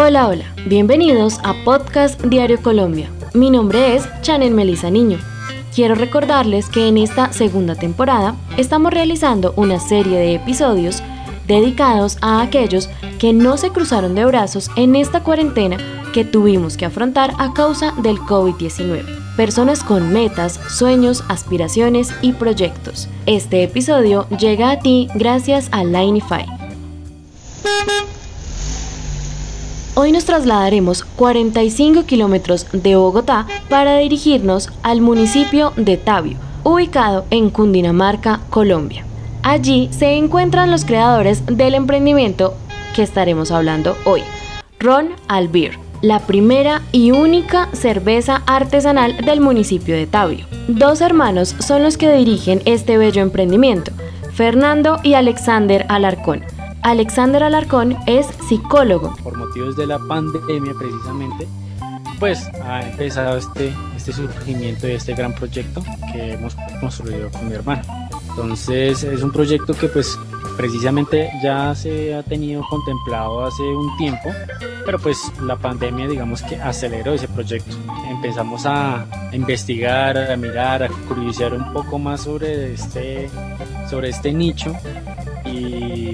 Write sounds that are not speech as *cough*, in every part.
Hola, hola, bienvenidos a Podcast Diario Colombia. Mi nombre es Chanel Melisa Niño. Quiero recordarles que en esta segunda temporada estamos realizando una serie de episodios dedicados a aquellos que no se cruzaron de brazos en esta cuarentena que tuvimos que afrontar a causa del COVID-19. Personas con metas, sueños, aspiraciones y proyectos. Este episodio llega a ti gracias a Linify. Hoy nos trasladaremos 45 kilómetros de Bogotá para dirigirnos al municipio de Tabio, ubicado en Cundinamarca, Colombia. Allí se encuentran los creadores del emprendimiento que estaremos hablando hoy, Ron Albir, la primera y única cerveza artesanal del municipio de Tabio. Dos hermanos son los que dirigen este bello emprendimiento, Fernando y Alexander Alarcón. Alexander Alarcón es psicólogo. Por motivos de la pandemia precisamente, pues ha empezado este, este surgimiento de este gran proyecto que hemos construido con mi hermano. Entonces es un proyecto que pues precisamente ya se ha tenido contemplado hace un tiempo, pero pues la pandemia digamos que aceleró ese proyecto. Empezamos a investigar, a mirar, a curiosear un poco más sobre este, sobre este nicho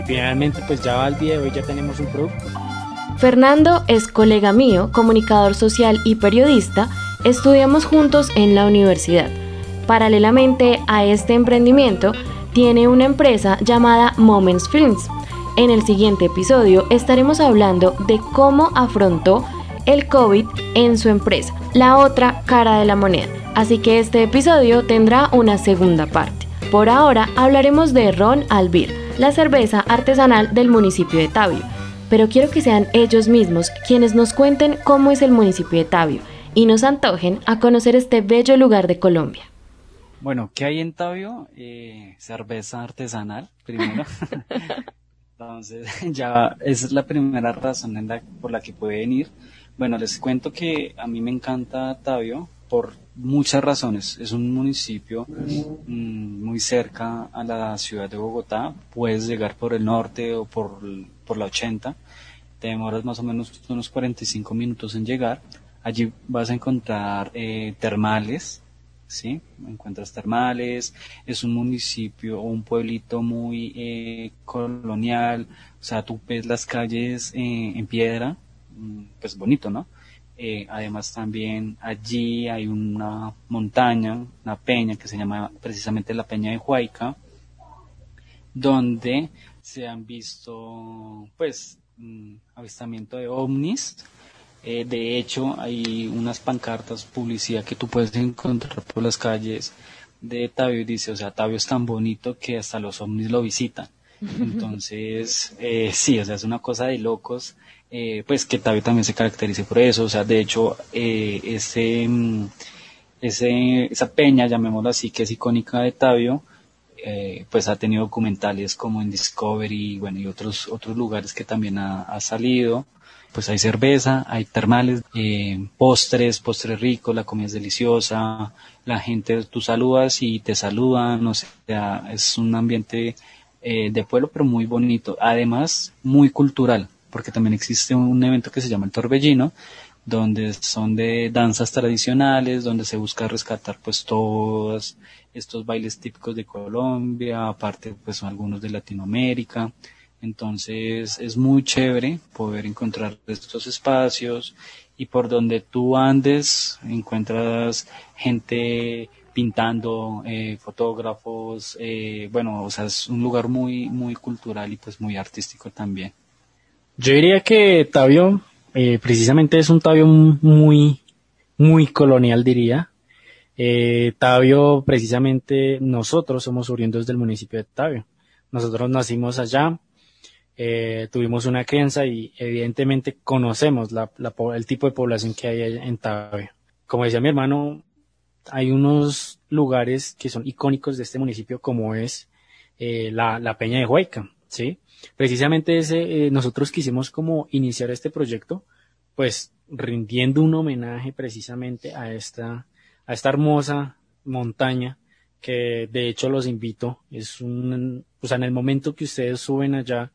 finalmente pues ya al día de hoy ya tenemos un producto. Fernando es colega mío, comunicador social y periodista, estudiamos juntos en la universidad Paralelamente a este emprendimiento, tiene una empresa llamada Moments Films. En el siguiente episodio estaremos hablando de cómo afrontó el COVID en su empresa, la otra cara de la moneda. Así que este episodio tendrá una segunda parte. Por ahora hablaremos de Ron Albir, la cerveza artesanal del municipio de Tabio. Pero quiero que sean ellos mismos quienes nos cuenten cómo es el municipio de Tabio y nos antojen a conocer este bello lugar de Colombia. Bueno, ¿qué hay en Tabio? Eh, cerveza artesanal, primero. *laughs* Entonces, *laughs* ya esa es la primera razón en la, por la que puede venir. Bueno, les cuento que a mí me encanta Tabio por muchas razones. Es un municipio mm, muy cerca a la ciudad de Bogotá. Puedes llegar por el norte o por, por la 80. Te demoras más o menos unos 45 minutos en llegar. Allí vas a encontrar eh, termales, ¿sí? Encuentras termales, es un municipio o un pueblito muy eh, colonial, o sea, tú ves las calles eh, en piedra, mm, pues bonito, ¿no? Eh, además también allí hay una montaña, una peña que se llama precisamente la Peña de Huayca, donde se han visto pues mm, avistamiento de ovnis, eh, de hecho, hay unas pancartas, publicidad que tú puedes encontrar por las calles de Tabio y dice, o sea, Tabio es tan bonito que hasta los ovnis lo visitan. Entonces, eh, sí, o sea, es una cosa de locos, eh, pues que Tabio también se caracterice por eso, o sea, de hecho, ese, mm, ese, esa peña, llamémoslo así, que es icónica de Tabio, pues ha tenido documentales como en Discovery, bueno, y otros, otros lugares que también ha, ha salido. Pues hay cerveza, hay termales, eh, postres, postres ricos, la comida es deliciosa, la gente, tú saludas y te saludan, o sea, es un ambiente eh, de pueblo pero muy bonito, además muy cultural, porque también existe un evento que se llama el Torbellino, donde son de danzas tradicionales, donde se busca rescatar pues todos estos bailes típicos de Colombia, aparte pues son algunos de Latinoamérica, entonces es muy chévere poder encontrar estos espacios y por donde tú andes encuentras gente pintando, eh, fotógrafos, eh, bueno, o sea, es un lugar muy, muy cultural y pues muy artístico también. Yo diría que Tabio, eh, precisamente es un Tabio muy, muy colonial diría. Tabio, precisamente nosotros somos oriundos del municipio de Tabio. Nosotros nacimos allá, tuvimos una crianza y evidentemente conocemos el tipo de población que hay en Tabio. Como decía mi hermano, hay unos lugares que son icónicos de este municipio como es eh, la, la, Peña de Huayca, ¿sí? Precisamente ese, eh, nosotros quisimos como iniciar este proyecto, pues rindiendo un homenaje precisamente a esta, a esta hermosa montaña que de hecho los invito, es un, o sea, en el momento que ustedes suben allá,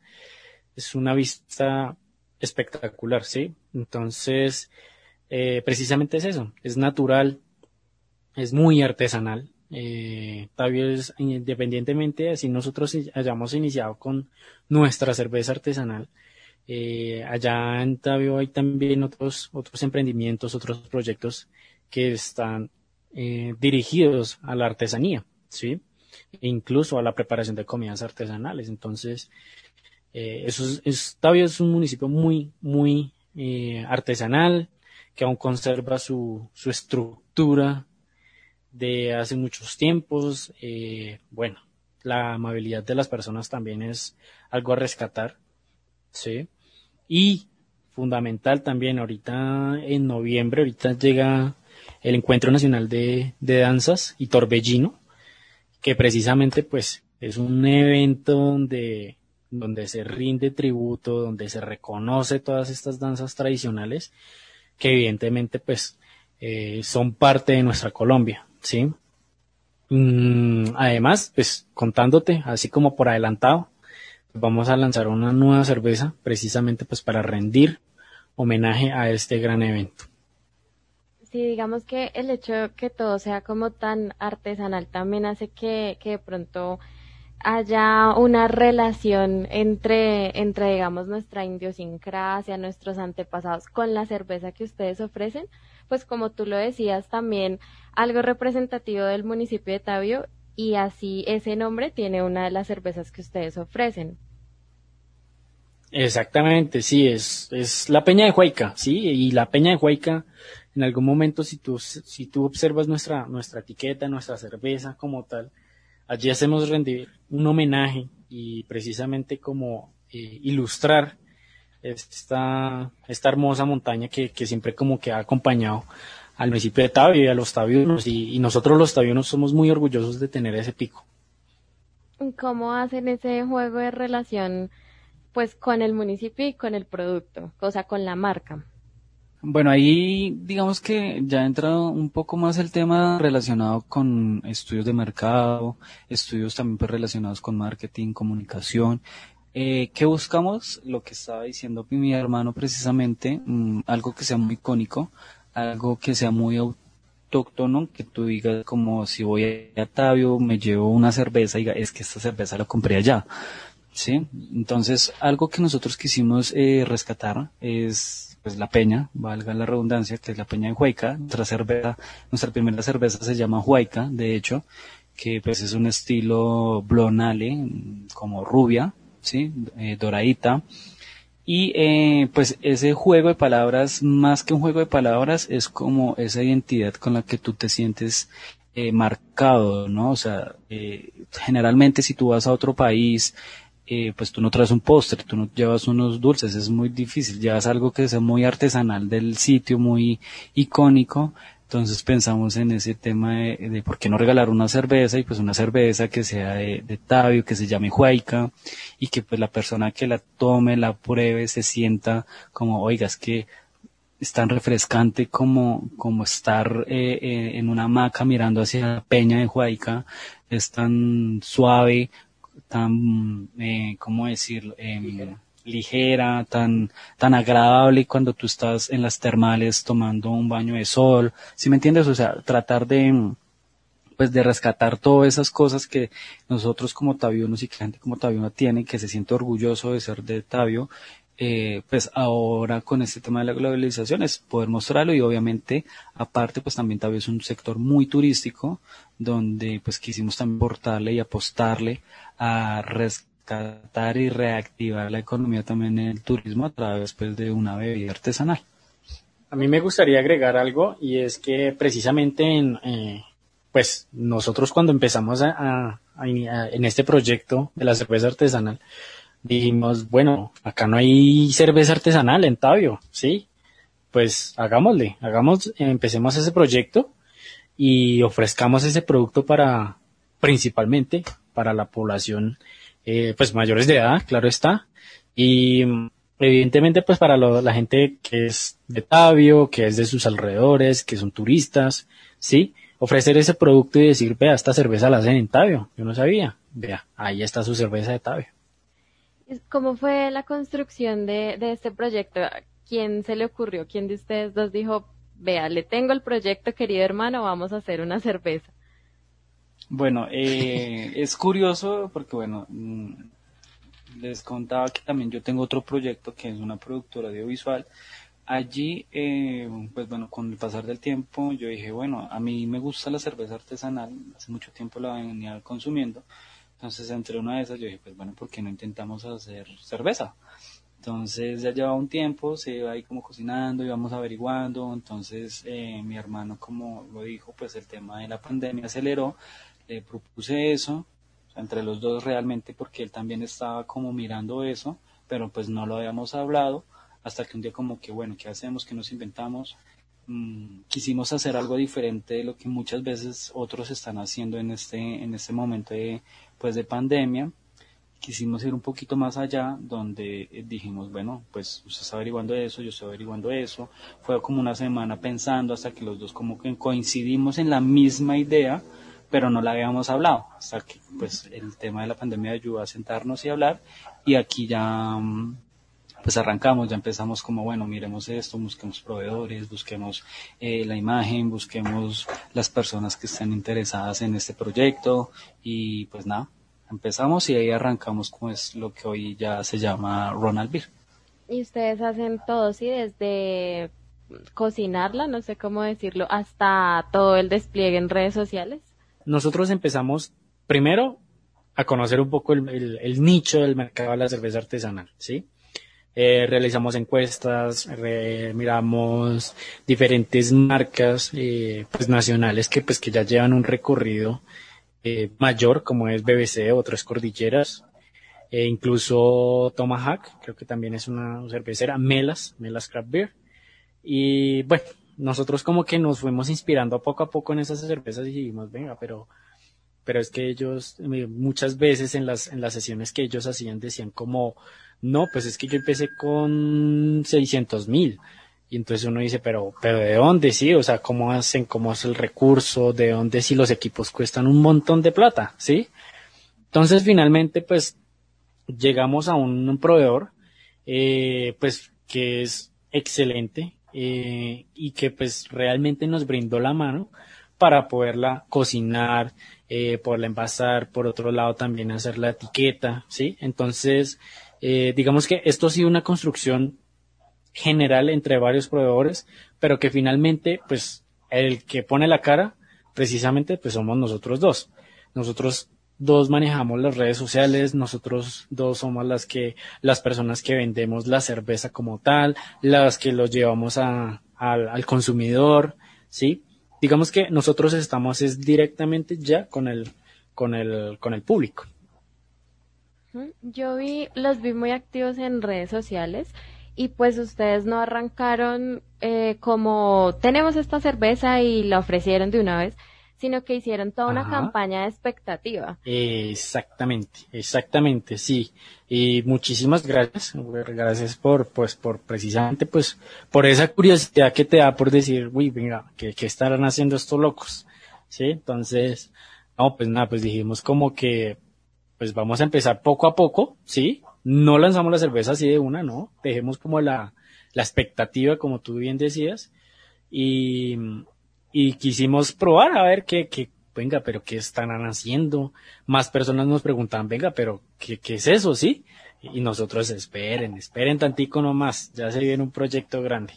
es una vista espectacular, ¿sí? Entonces, eh, precisamente es eso, es natural, es muy artesanal. Eh, Tabio es, independientemente si nosotros hayamos iniciado con nuestra cerveza artesanal, eh, allá en Tabio hay también otros, otros emprendimientos, otros proyectos que están eh, dirigidos a la artesanía, ¿sí? E incluso a la preparación de comidas artesanales. Entonces, eh, eso es, Tabio es un municipio muy, muy eh, artesanal, que aún conserva su, su estructura de hace muchos tiempos. Eh, bueno, la amabilidad de las personas también es algo a rescatar, ¿sí? Y fundamental también, ahorita en noviembre, ahorita llega el Encuentro Nacional de, de Danzas y Torbellino, que precisamente pues es un evento donde donde se rinde tributo, donde se reconoce todas estas danzas tradicionales, que evidentemente pues eh, son parte de nuestra Colombia, ¿sí? Mm, además, pues contándote, así como por adelantado, vamos a lanzar una nueva cerveza precisamente pues para rendir homenaje a este gran evento. Sí, digamos que el hecho de que todo sea como tan artesanal también hace que, que de pronto haya una relación entre, entre, digamos, nuestra idiosincrasia, nuestros antepasados con la cerveza que ustedes ofrecen, pues como tú lo decías, también algo representativo del municipio de Tabio y así ese nombre tiene una de las cervezas que ustedes ofrecen. Exactamente, sí, es, es la Peña de Huayca, sí, y la Peña de Huayca, en algún momento, si tú, si tú observas nuestra, nuestra etiqueta, nuestra cerveza como tal, Allí hacemos rendir un homenaje y precisamente como eh, ilustrar esta, esta hermosa montaña que, siempre como que ha acompañado al municipio de Tabio y a los tabiunos y, nosotros los tabiunos somos muy orgullosos de tener ese pico. ¿Cómo hacen ese juego de relación pues con el municipio y con el producto, o sea, con la marca? Bueno, ahí digamos que ya entra un poco más el tema relacionado con estudios de mercado, estudios también pues relacionados con marketing, comunicación. Eh, ¿Qué buscamos? Lo que estaba diciendo mi hermano precisamente, mm, algo que sea muy icónico, algo que sea muy autóctono, que tú digas como si voy a Tabio, me llevo una cerveza y diga, es que esta cerveza la compré allá. ¿Sí? Entonces, algo que nosotros quisimos eh, rescatar es pues la peña, valga la redundancia, que es la peña de Huayca. Nuestra cerveza, nuestra primera cerveza se llama Huayca, de hecho, que pues es un estilo blonale, como rubia, sí, eh, doradita. Y eh, pues ese juego de palabras, más que un juego de palabras, es como esa identidad con la que tú te sientes eh, marcado, ¿no? O sea, generalmente si tú vas a otro país, eh, pues tú no traes un póster, tú no llevas unos dulces, es muy difícil, llevas algo que sea muy artesanal del sitio, muy icónico, entonces pensamos en ese tema de, por qué no regalar una cerveza y pues una cerveza que sea de, de Tabio, que se llame Huayca y que pues la persona que la tome, la pruebe, se sienta como, oiga, es que es tan refrescante como, como estar eh, eh, en una hamaca mirando hacia la peña de Huayca, es tan suave tan, eh, ¿cómo decirlo? Em, ligera, tan, tan agradable cuando tú estás en las termales tomando un baño de sol, ¿sí me entiendes? O sea, tratar de, pues de rescatar todas esas cosas que nosotros como tabionos y que gente como tabiona tiene, que se siente orgulloso de ser de Tabio, eh, pues ahora con este tema de la globalización es poder mostrarlo y obviamente aparte pues también Tabio es un sector muy turístico donde pues quisimos también portarle y apostarle a rescatar y reactivar la economía también en el turismo a través pues, de una bebida artesanal. A mí me gustaría agregar algo y es que precisamente en, eh, pues nosotros cuando empezamos a, en este proyecto de la cerveza artesanal, dijimos, bueno, acá no hay cerveza artesanal en Tabio, ¿sí? Pues hagámosle, hagamos, empecemos ese proyecto y ofrezcamos ese producto para, principalmente, para la población eh, pues mayores de edad, claro está, y evidentemente pues para la gente que es de Tabio, que es de sus alrededores, que son turistas, ¿sí? Ofrecer ese producto y decir, vea, esta cerveza la hacen en Tabio, yo no sabía, vea, ahí está su cerveza de Tabio. ¿Cómo fue la construcción de, de este proyecto? ¿Quién se le ocurrió? ¿Quién de ustedes dos dijo, vea, le tengo el proyecto, querido hermano, vamos a hacer una cerveza? Bueno, eh, es curioso porque, bueno, mm, les contaba que también yo tengo otro proyecto que es una productora audiovisual. Allí, eh, pues bueno, con el pasar del tiempo, yo dije, bueno, a mí me gusta la cerveza artesanal, hace mucho tiempo la venía consumiendo, entonces entre una de esas yo dije, pues bueno, ¿por qué no intentamos hacer cerveza? Entonces ya llevaba un tiempo, se iba ahí como cocinando, íbamos averiguando, entonces eh, mi hermano como lo dijo, pues el tema de la pandemia aceleró, le propuse eso, entre los dos realmente porque él también estaba como mirando eso, pero pues no lo habíamos hablado hasta que un día como que bueno, ¿qué hacemos? ¿Qué nos inventamos? Mm, quisimos hacer algo diferente de lo que muchas veces otros están haciendo en este, en este momento de, pues de pandemia. Quisimos ir un poquito más allá, donde eh, dijimos, bueno, pues usted está averiguando eso, yo estoy averiguando eso. Fue como una semana pensando hasta que los dos como que coincidimos en la misma idea, pero no la habíamos hablado, hasta que pues el tema de la pandemia ayudó a sentarnos y hablar y aquí ya mm, pues arrancamos, ya empezamos como, bueno, miremos esto, busquemos proveedores, busquemos eh, la imagen, busquemos las personas que estén interesadas en este proyecto y pues nada, empezamos y ahí arrancamos como es lo que hoy ya se llama Ronald Beer. Y ustedes hacen todo, sí, desde cocinarla, no sé cómo decirlo, hasta todo el despliegue en redes sociales nosotros empezamos primero a conocer un poco el, nicho del mercado de la cerveza artesanal, ¿sí? Eh, realizamos encuestas, miramos diferentes marcas eh, pues nacionales que pues que ya llevan un recorrido eh, mayor como es BBC, otras cordilleras, e incluso Tomahawk, creo que también es una cervecera, Melas, Melas Craft Beer. Y bueno, nosotros como que nos fuimos inspirando poco a poco en esas cervezas y dijimos, venga, pero, pero es que ellos muchas veces en las, en las sesiones que ellos hacían decían como, no, pues es que yo empecé con 600 mil. Y entonces uno dice, pero, pero ¿de dónde? Sí, o sea, ¿cómo hacen? ¿Cómo es el recurso? ¿De dónde si los equipos cuestan un montón de plata? ¿Sí? Entonces finalmente pues llegamos a un, proveedor, eh, pues que es excelente, eh, y que pues realmente nos brindó la mano para poderla cocinar, eh, poderla envasar, por otro lado también hacer la etiqueta, ¿sí? Entonces, eh, digamos que esto ha sido una construcción general entre varios proveedores, pero que finalmente, pues, el que pone la cara, precisamente, pues somos nosotros dos. Nosotros dos manejamos las redes sociales, nosotros dos somos las que, las personas que vendemos la cerveza como tal, las que los llevamos a, al consumidor, ¿sí? Digamos que nosotros estamos es directamente ya con el, con el, con el público. Yo vi, los vi muy activos en redes sociales y pues ustedes no arrancaron eh, como tenemos esta cerveza y la ofrecieron de una vez, sino que hicieron toda una campaña de expectativa. Exactamente, exactamente, sí. Y muchísimas gracias, gracias por, pues, por precisamente, pues, por esa curiosidad que te da por decir, uy, venga, ¿qué, qué estarán haciendo estos locos? Sí, entonces, no, pues nada, pues dijimos como que, pues vamos a empezar poco a poco, sí. No lanzamos la cerveza así de una, no. Dejemos como la, la expectativa, como tú bien decías. Y, y quisimos probar a ver qué, qué, venga, pero qué están haciendo. Más personas nos preguntaban, venga, pero qué, qué es eso, sí? Y nosotros esperen, esperen tantico nomás, ya se viene un proyecto grande.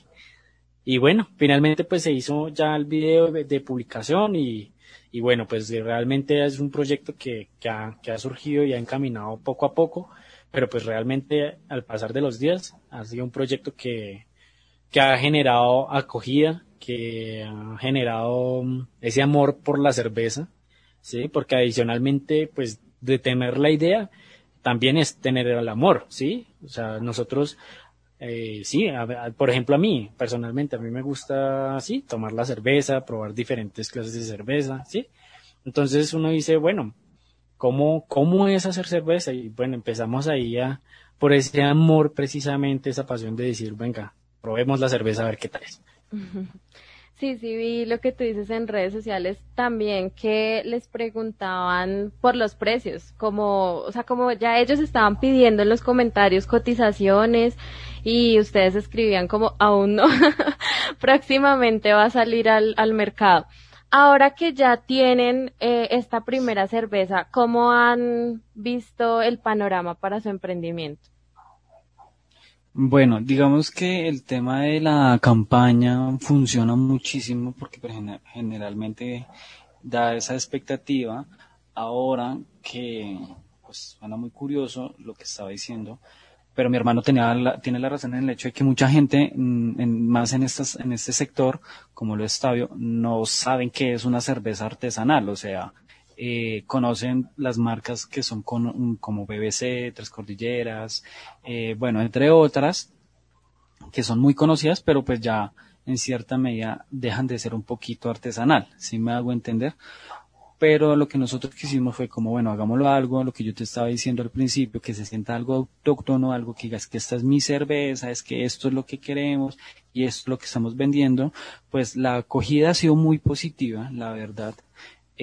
Y bueno, finalmente pues se hizo ya el video de, publicación y, y, bueno, pues realmente es un proyecto que, que, ha, que ha surgido y ha encaminado poco a poco, pero pues realmente al pasar de los días ha sido un proyecto que, que ha generado acogida, que ha generado mm, ese amor por la cerveza, ¿sí? Porque adicionalmente, pues, de tener la idea, también es tener el amor, ¿sí? O sea, nosotros, eh, sí, por ejemplo, a mí, personalmente, a mí me gusta, sí, tomar la cerveza, probar diferentes clases de cerveza, ¿sí? Entonces uno dice, bueno, ¿cómo, cómo es hacer cerveza? Y bueno, empezamos ahí a, por ese amor precisamente, esa pasión de decir, venga, probemos la cerveza a ver qué tal es. *laughs* Sí, sí, vi lo que tú dices en redes sociales también que les preguntaban por los precios, como, o sea, como ya ellos estaban pidiendo en los comentarios cotizaciones y ustedes escribían como aún no, *laughs* próximamente va a salir al, al mercado. Ahora que ya tienen eh, esta primera cerveza, ¿cómo han visto el panorama para su emprendimiento? Bueno, digamos que el tema de la campaña funciona muchísimo porque generalmente da esa expectativa. Ahora que, pues suena muy curioso lo que estaba diciendo, pero mi hermano tenía la, tiene la razón en el hecho de que mucha gente, mm, en, más en, estas, en este sector, como lo es Tabio, no saben qué es una cerveza artesanal. O sea, eh, conocen las marcas que son con, como BBC, Tres Cordilleras, eh, bueno, entre otras, que son muy conocidas, pero pues ya en cierta medida dejan de ser un poquito artesanal, si me hago entender. Pero lo que nosotros quisimos fue como, bueno, hagámoslo algo, lo que yo te estaba diciendo al principio, que se sienta algo autóctono, algo que digas que esta es mi cerveza, es que esto es lo que queremos y esto es lo que estamos vendiendo. Pues la acogida ha sido muy positiva, la verdad.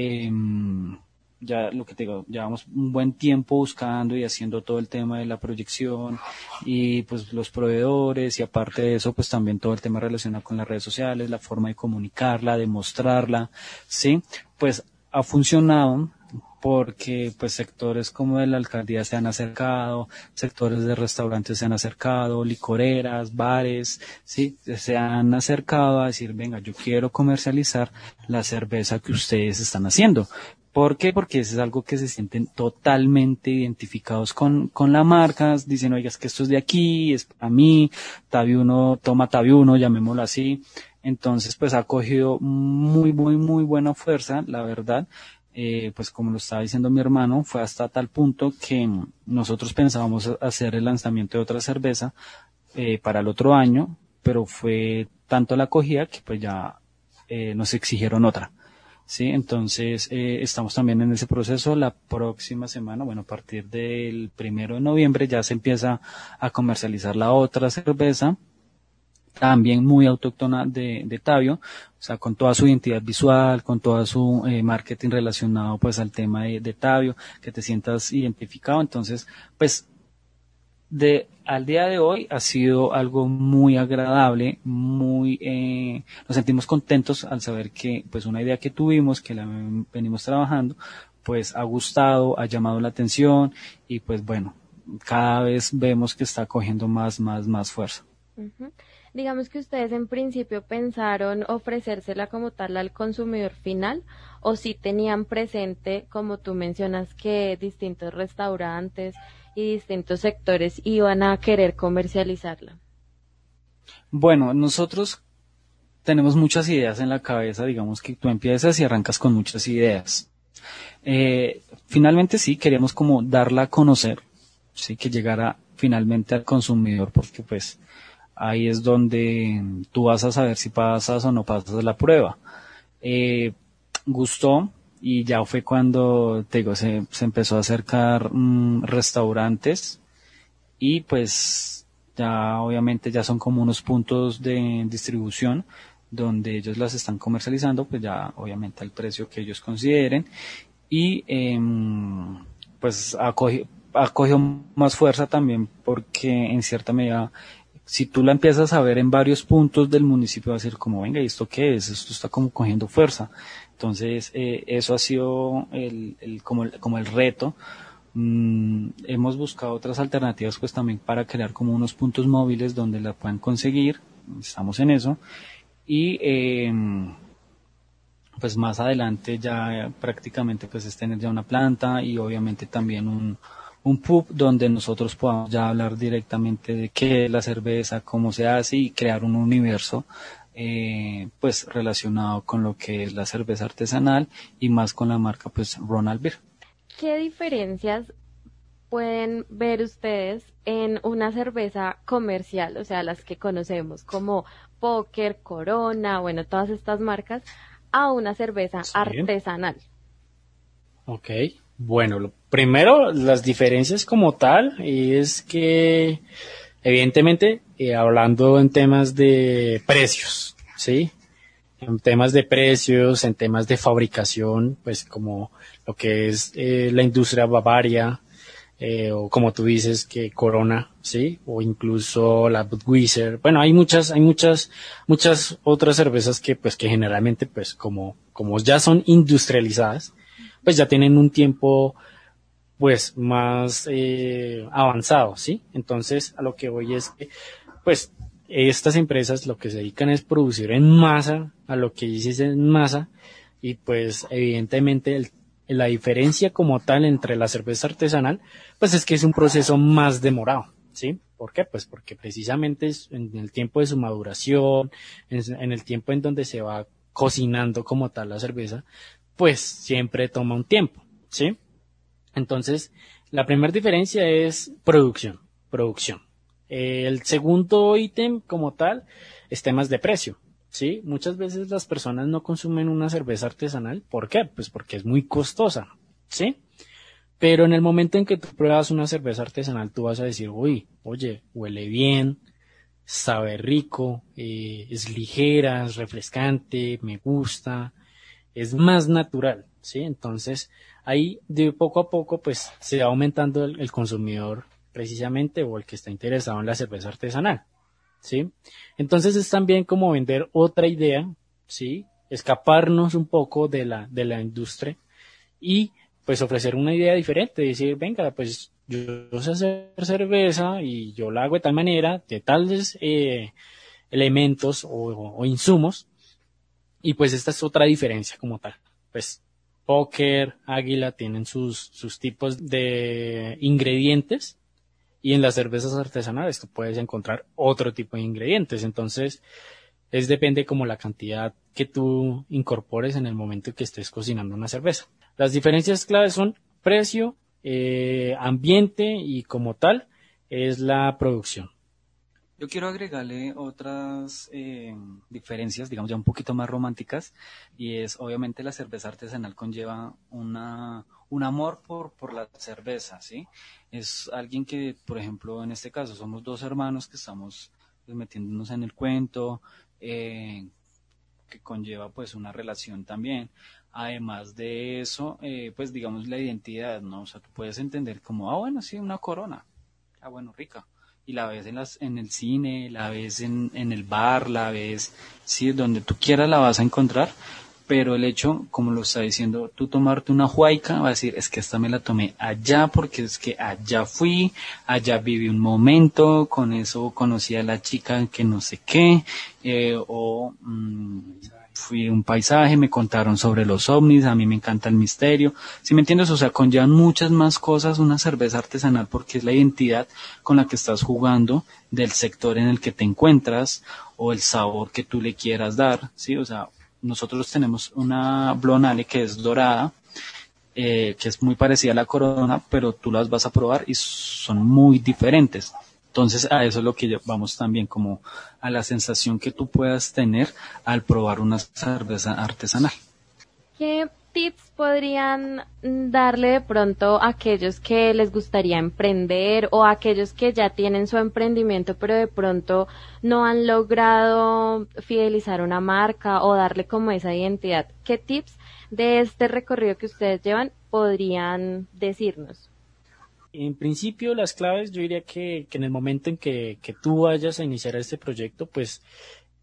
Em, ya lo que te digo, llevamos un buen tiempo buscando y haciendo todo el tema de la proyección y pues los proveedores y aparte de eso pues también todo el tema relacionado con las redes sociales, la forma de comunicarla, de mostrarla, sí, pues ha funcionado porque pues sectores como de la alcaldía se han acercado, sectores de restaurantes se han acercado, licoreras, bares, sí, se han acercado a decir, venga, yo quiero comercializar la cerveza que ustedes están haciendo. ¿Por qué? Porque eso es algo que se sienten totalmente identificados con, con la marca, dicen, oiga, es que esto es de aquí, es para mí, Tabiuno, toma Tabiuno, llamémoslo así. Entonces, pues ha cogido muy, muy, muy buena fuerza, la verdad. Eh, pues como lo estaba diciendo mi hermano, fue hasta tal punto que nosotros pensábamos hacer el lanzamiento de otra cerveza eh, para el otro año, pero fue tanto la acogida que pues ya eh, nos exigieron otra. Sí, entonces estamos también en ese proceso. La próxima semana, bueno, a partir del primero de noviembre ya se empieza a comercializar la otra cerveza también muy autóctona de, de Tabio, o sea, con toda su identidad visual, con todo su eh, marketing relacionado pues al tema de, de Tabio, que te sientas identificado. Entonces, pues, de al día de hoy ha sido algo muy agradable, muy, eh, nos sentimos contentos al saber que pues una idea que tuvimos, que la venimos trabajando, pues ha gustado, ha llamado la atención y pues bueno, cada vez vemos que está cogiendo más, más, más fuerza. Digamos que ustedes en principio pensaron ofrecérsela como tal al consumidor final o si tenían presente, como tú mencionas, que distintos restaurantes y distintos sectores iban a querer comercializarla. Bueno, nosotros tenemos muchas ideas en la cabeza, digamos que tú empiezas y arrancas con muchas ideas. Eh, finalmente sí, queríamos como darla a conocer, sí, que llegara finalmente al consumidor, porque pues ahí es donde tú vas a saber si pasas o no pasas la prueba. Eh, gustó y ya fue cuando, digo, se, empezó a acercar mm, restaurantes y pues ya obviamente ya son como unos puntos de distribución donde ellos las están comercializando, pues ya obviamente al precio que ellos consideren y em, pues ha cogido más fuerza también porque en cierta medida si tú la empiezas a ver en varios puntos del municipio, va a ser como, venga, ¿y esto qué es? Esto está como cogiendo fuerza. Entonces, eh, eso ha sido el, como, el, como el reto. Mm, hemos buscado otras alternativas pues también para crear como unos puntos móviles donde la puedan conseguir. Estamos en eso. Y eh, pues más adelante ya prácticamente pues es tener ya una planta y obviamente también un, un pub donde nosotros podamos ya hablar directamente de qué es la cerveza, cómo se hace y crear un universo eh, pues relacionado con lo que es la cerveza artesanal y más con la marca pues Ronald Beer. ¿Qué diferencias pueden ver ustedes en una cerveza comercial, o sea, las que conocemos como Poker, Corona, bueno, todas estas marcas, a una cerveza artesanal? Ok, bueno, lo primero, las diferencias como tal es que, evidentemente, eh, hablando en temas de precios, ¿sí? en temas de precios, en temas de fabricación, pues como lo que es eh, la industria Bavaria, eh, o como tú dices que Corona, sí, o incluso la Budweiser. Bueno, hay muchas, hay muchas, muchas otras cervezas que, pues, que generalmente, pues, como, como ya son industrializadas, pues ya tienen un tiempo, pues, más eh, avanzado, sí. Entonces, a lo que voy es que, pues, estas empresas lo que se dedican es producir en masa, a lo que dices en masa, y pues evidentemente la diferencia como tal entre la cerveza artesanal, pues es que es un proceso más demorado, ¿sí? ¿Por qué? Pues porque precisamente en el tiempo de su maduración, en, el tiempo en donde se va cocinando como tal la cerveza, pues siempre toma un tiempo, ¿sí? Entonces, la primera diferencia es producción, producción. El segundo ítem como tal es temas de precio. Sí, muchas veces las personas no consumen una cerveza artesanal. ¿Por qué? Pues porque es muy costosa. Sí. Pero en el momento en que tú pruebas una cerveza artesanal, tú vas a decir, uy, oye, huele bien, sabe rico, eh, es ligera, es refrescante, me gusta, es más natural, ¿sí? Entonces, ahí de poco a poco, pues, se va aumentando el consumidor precisamente o el que está interesado en la cerveza artesanal, ¿sí? Entonces es también como vender otra idea, ¿sí? Escaparnos un poco de la, de la industria y pues ofrecer una idea diferente, decir, venga, pues yo sé hacer cerveza y yo la hago de tal manera, de tales eh, elementos o, o, insumos, y pues esta es otra diferencia como tal. Pues Poker, Águila tienen sus, sus tipos de ingredientes y en las cervezas artesanales tú puedes encontrar otro tipo de ingredientes. Entonces, es depende como la cantidad que tú incorpores en el momento que estés cocinando una cerveza. Las diferencias claves son precio, eh, ambiente y como tal es la producción. Yo quiero agregarle otras eh, diferencias, digamos ya un poquito más románticas, y es obviamente la cerveza artesanal conlleva una, un amor por, por la cerveza, ¿sí? Es alguien que, por ejemplo, en este caso somos dos hermanos que estamos pues, metiéndonos en el cuento, eh, que conlleva pues una relación también. Además de eso, eh, pues digamos la identidad, ¿no? O sea, tú puedes entender como, ah, bueno, sí, una corona, ah, bueno, rica y la ves en, las, en el cine, la ves en, en el bar, la ves, sí, donde tú quieras la vas a encontrar, pero el hecho, como lo está diciendo, tú tomarte una huayca, va a decir, es que esta me la tomé allá porque es que allá fui, allá viví un momento, con eso conocí a la chica que no sé qué, eh, o mm, fui un paisaje, me contaron sobre los ovnis, a mí me encanta el misterio, si me entiendes, o sea, conllevan muchas más cosas una cerveza artesanal porque es la identidad con la que estás jugando del sector en el que te encuentras o el sabor que tú le quieras dar, sí, o sea, nosotros tenemos una blonale que es dorada, eh, que es muy parecida a la corona, pero tú las vas a probar y son muy diferentes. Entonces a eso es lo que vamos también como a la sensación que tú puedas tener al probar una cerveza artesanal. ¿Qué tips podrían darle de pronto a aquellos que les gustaría emprender o a aquellos que ya tienen su emprendimiento pero de pronto no han logrado fidelizar una marca o darle como esa identidad? ¿Qué tips de este recorrido que ustedes llevan podrían decirnos? En principio, las claves, yo diría que, en el momento en que, que tú vayas a iniciar este proyecto, pues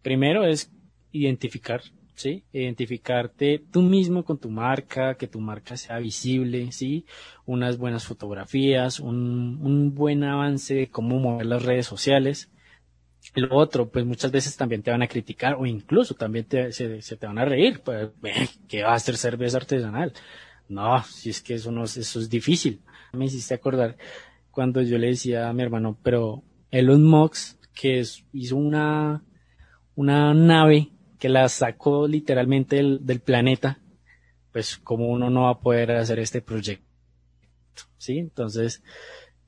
primero es identificar ¿sí? Identificarte tú mismo con tu marca, que tu marca sea visible, ¿sí? Unas buenas fotografías, un, buen avance de cómo mover las redes sociales. Lo otro, pues muchas veces también te van a criticar o incluso también te, se, se te van a reír, pues, ¿qué va a hacer cerveza artesanal? No, si es que eso no eso es difícil. Me hiciste acordar cuando yo le decía a mi hermano, pero Elon Musk, que hizo una, una nave que la sacó literalmente del, planeta, pues como uno no va a poder hacer este proyecto, ¿sí? Entonces,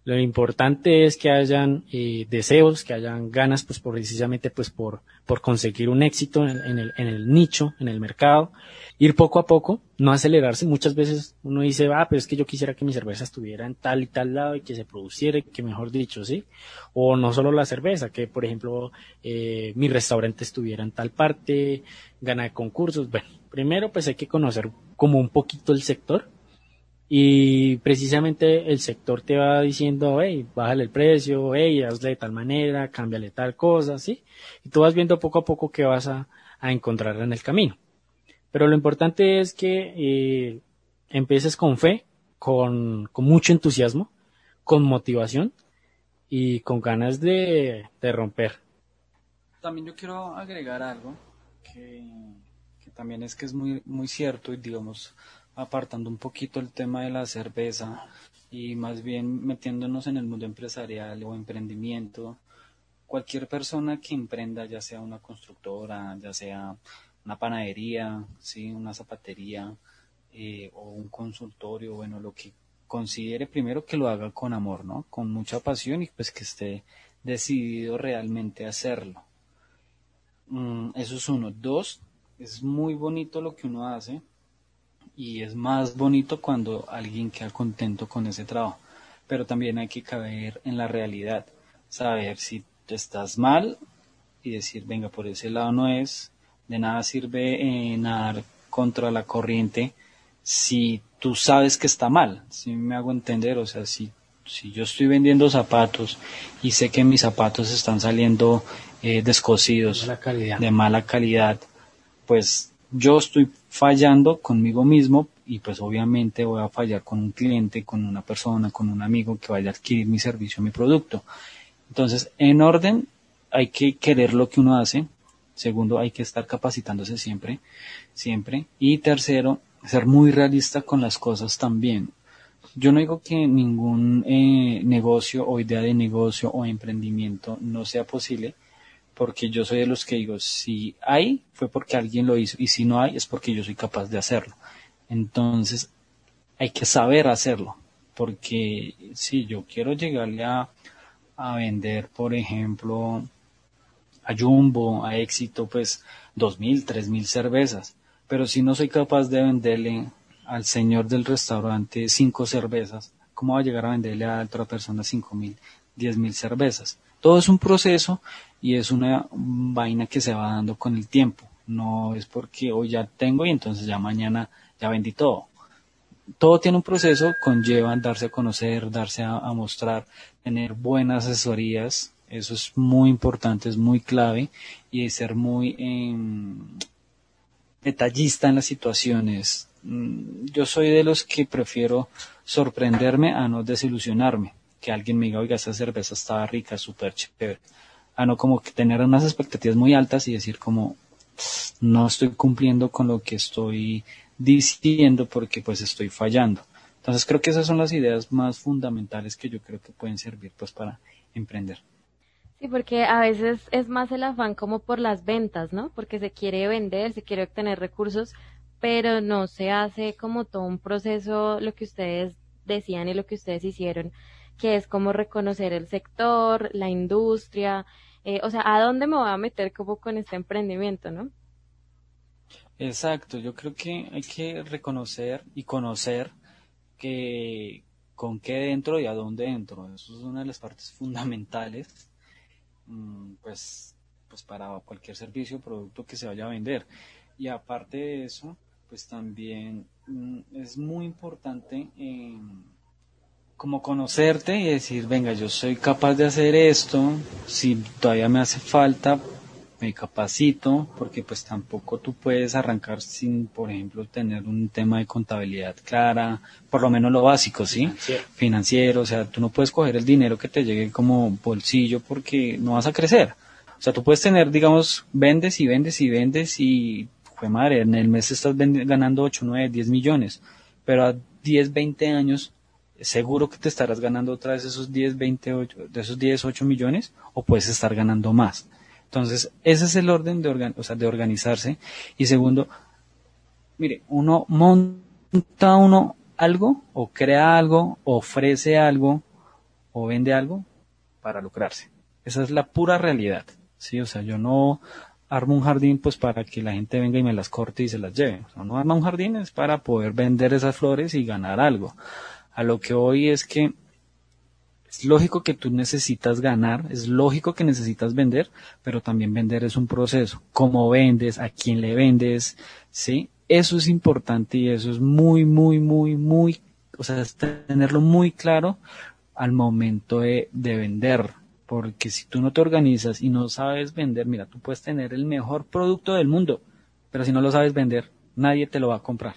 Lo importante es que hayan eh, deseos, que hayan ganas, pues por, precisamente pues por, por conseguir un éxito en, el, en el nicho, en el mercado, ir poco a poco, no acelerarse. Muchas veces uno dice, ah, pero es que yo quisiera que mi cerveza estuviera en tal y tal lado y que se produciera, que mejor dicho, sí. O no solo la cerveza, que por ejemplo eh, mi restaurante estuviera en tal parte, ganar concursos. Bueno, primero pues hay que conocer como un poquito el sector y precisamente el sector te va diciendo, hey, bájale el precio, hey, hazle de tal manera, cámbiale tal cosa, ¿sí? Y tú vas viendo poco a poco qué vas a, encontrar en el camino. Pero lo importante es que eh, empieces con fe, con, con mucho entusiasmo, con motivación y con ganas de, de romper. También yo quiero agregar algo que, que también es que es muy, muy cierto y digamos, apartando un poquito el tema de la cerveza y más bien metiéndonos en el mundo empresarial o emprendimiento, cualquier persona que emprenda, ya sea una constructora, ya sea una panadería, ¿sí? una zapatería eh, o un consultorio, bueno, lo que considere primero que lo haga con amor, ¿no? Con mucha pasión y pues que esté decidido realmente a hacerlo. Mm, eso es uno. Dos, es muy bonito lo que uno hace, y es más bonito cuando alguien queda contento con ese trabajo. Pero también hay que caber en la realidad, saber si tú estás mal y decir, venga, por ese lado no es, de nada sirve eh, nadar contra la corriente si tú sabes que está mal, si me hago entender, o sea, si, si yo estoy vendiendo zapatos y sé que mis zapatos están saliendo eh, descosidos, de mala calidad, pues yo estoy fallando conmigo mismo y pues obviamente voy a fallar con un cliente, con una persona, con un amigo que vaya a adquirir mi servicio, mi producto. Entonces, en orden, hay que querer lo que uno hace. Segundo, hay que estar capacitándose siempre, siempre. Y tercero, ser muy realista con las cosas también. Yo no digo que ningún eh, negocio o idea de negocio o emprendimiento no sea posible, porque yo soy de los que digo, si hay, fue porque alguien lo hizo, y si no hay, es porque yo soy capaz de hacerlo. Entonces, hay que saber hacerlo, porque si yo quiero llegarle a, vender, por ejemplo, a Jumbo, a éxito, pues dos mil, tres mil cervezas, pero si no soy capaz de venderle al señor del restaurante cinco cervezas, ¿cómo va a llegar a venderle a otra persona cinco mil, diez mil cervezas? Todo es un proceso y es una vaina que se va dando con el tiempo. No es porque hoy ya tengo y entonces ya mañana ya vendí todo. Todo tiene un proceso, conlleva darse a conocer, darse a, mostrar, tener buenas asesorías, eso es muy importante, es muy clave y ser muy em, detallista en las situaciones. Mm, yo soy de los que prefiero sorprenderme a no desilusionarme que alguien me diga, oiga, esa cerveza estaba rica, súper chévere. A no como que tener unas expectativas muy altas y decir como, no estoy cumpliendo con lo que estoy diciendo porque pues estoy fallando. Entonces creo que esas son las ideas más fundamentales que yo creo que pueden servir pues para emprender. Sí, porque a veces es más el afán como por las ventas, ¿no? Porque se quiere vender, se quiere obtener recursos, pero no se hace como todo un proceso, lo que ustedes decían y lo que ustedes hicieron, que es como reconocer el sector, la industria, eh, o sea, ¿a dónde me voy a meter como con este emprendimiento, no? Exacto, yo creo que hay que reconocer y conocer que con qué dentro y a dónde dentro. Eso es una de las partes fundamentales, mm, pues, pues para cualquier servicio o producto que se vaya a vender. Y aparte de eso, pues también mm, es muy importante como conocerte y decir, venga, yo soy capaz de hacer esto, si todavía me hace falta, me capacito, porque pues tampoco tú puedes arrancar sin, por ejemplo, tener un tema de contabilidad clara, por lo menos lo básico, ¿sí? Financiero. Financiero, o sea, tú no puedes coger el dinero que te llegue como bolsillo porque no vas a crecer. O sea, tú puedes tener, digamos, vendes y vendes y vendes y, fue madre, en el mes estás ganando 8, 9, 10 millones, pero a 10, 20 años seguro que te estarás ganando otra vez esos 10, 20, de esos 10, 8 millones o puedes estar ganando más. Entonces, ese es el orden de, o sea, de organizarse. Y segundo, mire, uno monta uno algo o crea algo, ofrece algo o vende algo para lucrarse. Esa es la pura realidad. Sí, o sea, yo no armo un jardín pues para que la gente venga y me las corte y se las lleve. O sea, no arma un jardín es para poder vender esas flores y ganar algo. A lo que hoy es que es lógico que tú necesitas ganar, es lógico que necesitas vender, pero también vender es un proceso. Cómo vendes, a quién le vendes, ¿sí? Eso es importante y eso es muy, muy, muy, muy, o sea, es tenerlo muy claro al momento de, de vender. Porque si tú no te organizas y no sabes vender, mira, tú puedes tener el mejor producto del mundo, pero si no lo sabes vender, nadie te lo va a comprar.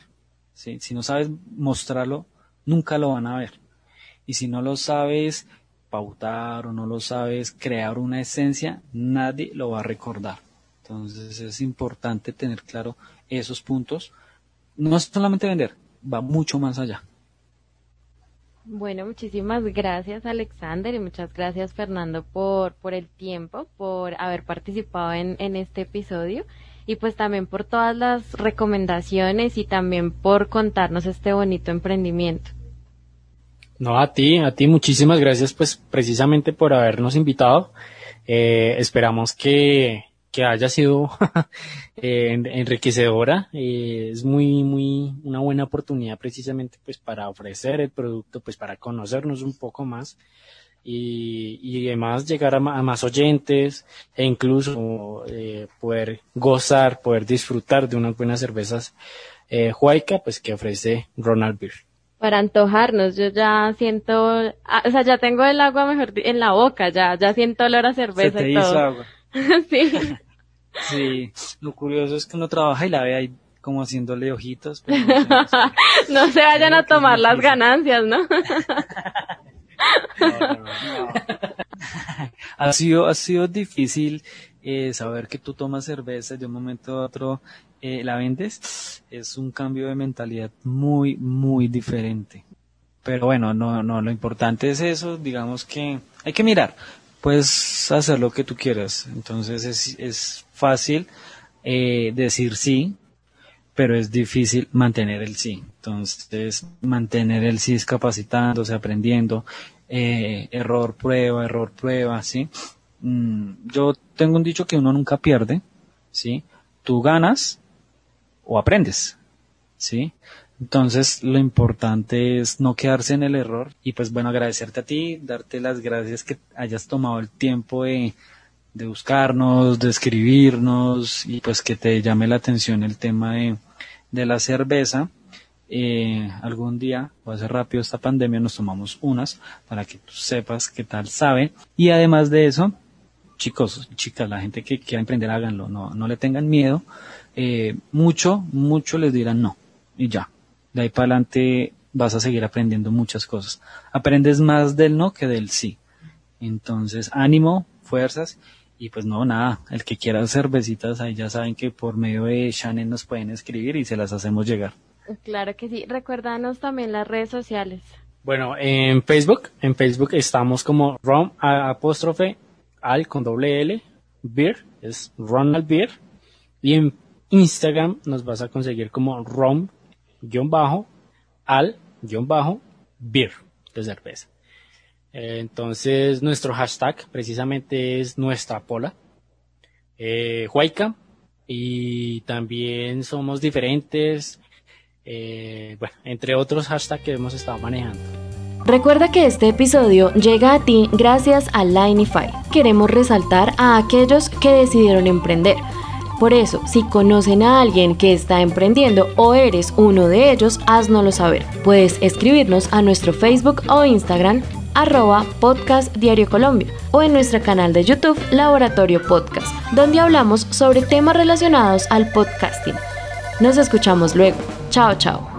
¿sí? Si no sabes mostrarlo, nunca lo van a ver. Y si no lo sabes pautar o no lo sabes crear una esencia, nadie lo va a recordar. Entonces es importante tener claro esos puntos. No es solamente vender, va mucho más allá. Bueno, muchísimas gracias Alexander y muchas gracias Fernando por, por el tiempo, por haber participado en, en este episodio y pues también por todas las recomendaciones y también por contarnos este bonito emprendimiento. No, a ti, a ti muchísimas gracias pues precisamente por habernos invitado. Eh, esperamos que, que haya sido *laughs* enriquecedora. Eh, es muy, muy, una buena oportunidad precisamente pues para ofrecer el producto, pues para conocernos un poco más y, y además llegar a, más oyentes e incluso eh, poder gozar, poder disfrutar de unas buenas cervezas eh, Huayca, pues que ofrece Ronald Beer para antojarnos. Yo ya siento, ah, o sea, ya tengo el agua mejor en la boca, ya, ya siento olor a cerveza Se te y todo. hizo agua. *laughs* sí. Sí, lo curioso es que uno trabaja y la ve ahí como haciéndole ojitos. Pero no, sé, *laughs* no se vayan a tomar las ganancias, ¿no? *laughs* no, no, no. *laughs* ha sido, ha sido difícil eh, saber que tú tomas cerveza de un momento a otro eh, la vendes, es un cambio de mentalidad muy, muy diferente. Pero bueno, no, no, lo importante es eso, digamos que hay que mirar, puedes hacer lo que tú quieras, entonces es, es fácil eh, decir sí, pero es difícil mantener el sí. Entonces, mantener el sí es capacitándose, aprendiendo, eh, error, prueba, error, prueba, ¿sí? Mm, yo tengo un dicho que uno nunca pierde, ¿sí? Tú ganas o aprendes, ¿sí? Entonces, lo importante es no quedarse en el error y pues bueno, agradecerte a ti, darte las gracias que hayas tomado el tiempo de, de buscarnos, de escribirnos y pues que te llame la atención el tema de, de la cerveza. Eh, algún día, o hace rápido esta pandemia, nos tomamos unas para que tú sepas qué tal sabe. Y además de eso, chicos, chicas, la gente que quiera emprender, háganlo, no, no le tengan miedo. Eh, mucho, mucho les dirán no. Y ya. De ahí para adelante vas a seguir aprendiendo muchas cosas. Aprendes más del no que del sí. Entonces, ánimo, fuerzas y pues no, nada, el que quiera cervecitas, ahí ya saben que por medio de Shannon nos pueden escribir y se las hacemos llegar. Claro que sí. Recuérdanos también las redes sociales. Bueno, en Facebook, en Facebook estamos como Rom apóstrofe al con doble L, Beer, es Ronald Beer. Y en Instagram nos vas a conseguir como Rom, guion bajo, al, guion bajo, Beer, de cerveza. Eh, entonces, nuestro hashtag precisamente es nuestra pola, eh, Huayca, y también somos diferentes, eh, bueno, entre otros hashtags que hemos estado manejando. Recuerda que este episodio llega a ti gracias a Lineify. Queremos resaltar a aquellos que decidieron emprender. Por eso, si conocen a alguien que está emprendiendo o eres uno de ellos, haznoslo saber. Puedes escribirnos a nuestro Facebook o Instagram arroba podcast Diario Colombia o en nuestro canal de YouTube Laboratorio Podcast, donde hablamos sobre temas relacionados al podcasting. Nos escuchamos luego. Chao, chao.